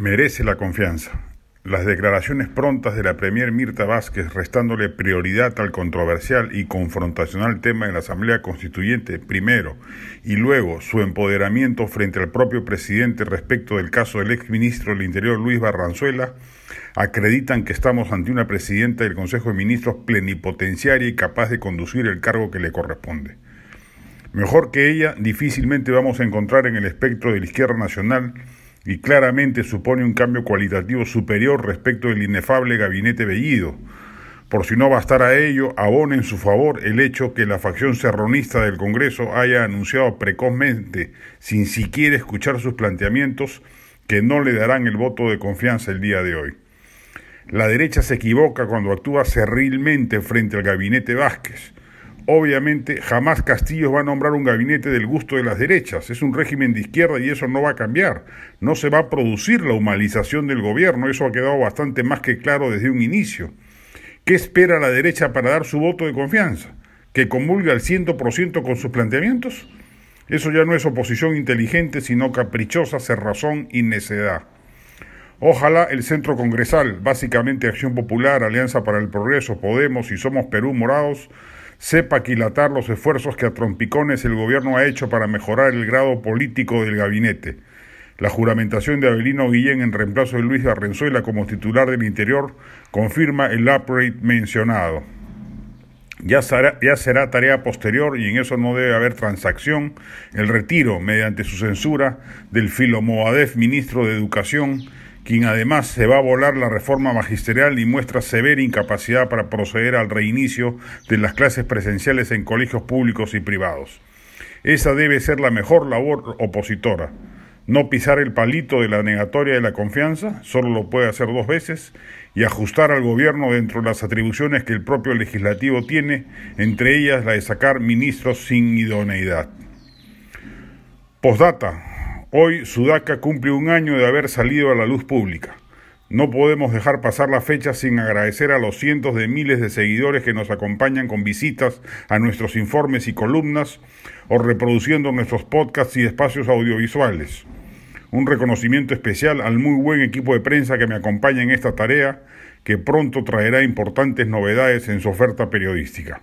merece la confianza. Las declaraciones prontas de la Premier Mirta Vázquez restándole prioridad al controversial y confrontacional tema de la Asamblea Constituyente primero y luego su empoderamiento frente al propio presidente respecto del caso del exministro del Interior Luis Barranzuela acreditan que estamos ante una presidenta del Consejo de Ministros plenipotenciaria y capaz de conducir el cargo que le corresponde. Mejor que ella difícilmente vamos a encontrar en el espectro de la izquierda nacional y claramente supone un cambio cualitativo superior respecto del inefable gabinete Bellido. Por si no bastara ello, abona en su favor el hecho que la facción serronista del Congreso haya anunciado precozmente, sin siquiera escuchar sus planteamientos, que no le darán el voto de confianza el día de hoy. La derecha se equivoca cuando actúa cerrilmente frente al gabinete Vázquez. Obviamente, jamás Castillo va a nombrar un gabinete del gusto de las derechas. Es un régimen de izquierda y eso no va a cambiar. No se va a producir la humanización del gobierno. Eso ha quedado bastante más que claro desde un inicio. ¿Qué espera la derecha para dar su voto de confianza? ¿Que comulgue al 100% con sus planteamientos? Eso ya no es oposición inteligente, sino caprichosa, cerrazón y necedad. Ojalá el Centro Congresal, básicamente Acción Popular, Alianza para el Progreso, Podemos y Somos Perú Morados, sepa aquilatar los esfuerzos que a trompicones el gobierno ha hecho para mejorar el grado político del gabinete. La juramentación de Abelino Guillén en reemplazo de Luis Arrenzuela como titular del Interior confirma el upgrade mencionado. Ya será, tarea posterior, y en eso no debe haber transacción, el retiro, mediante su censura, del Filomoadef, ministro de Educación, quien además se va a volar la reforma magisterial y muestra severa incapacidad para proceder al reinicio de las clases presenciales en colegios públicos y privados. Esa debe ser la mejor labor opositora. No pisar el palito de la negatoria de la confianza, solo lo puede hacer dos veces, y ajustar al gobierno dentro de las atribuciones que el propio legislativo tiene, entre ellas la de sacar ministros sin idoneidad. Postdata. Hoy Sudaca cumple un año de haber salido a la luz pública. No podemos dejar pasar la fecha sin agradecer a los cientos de miles de seguidores que nos acompañan con visitas a nuestros informes y columnas o reproduciendo nuestros podcasts y espacios audiovisuales. Un reconocimiento especial al muy buen equipo de prensa que me acompaña en esta tarea, que pronto traerá importantes novedades en su oferta periodística.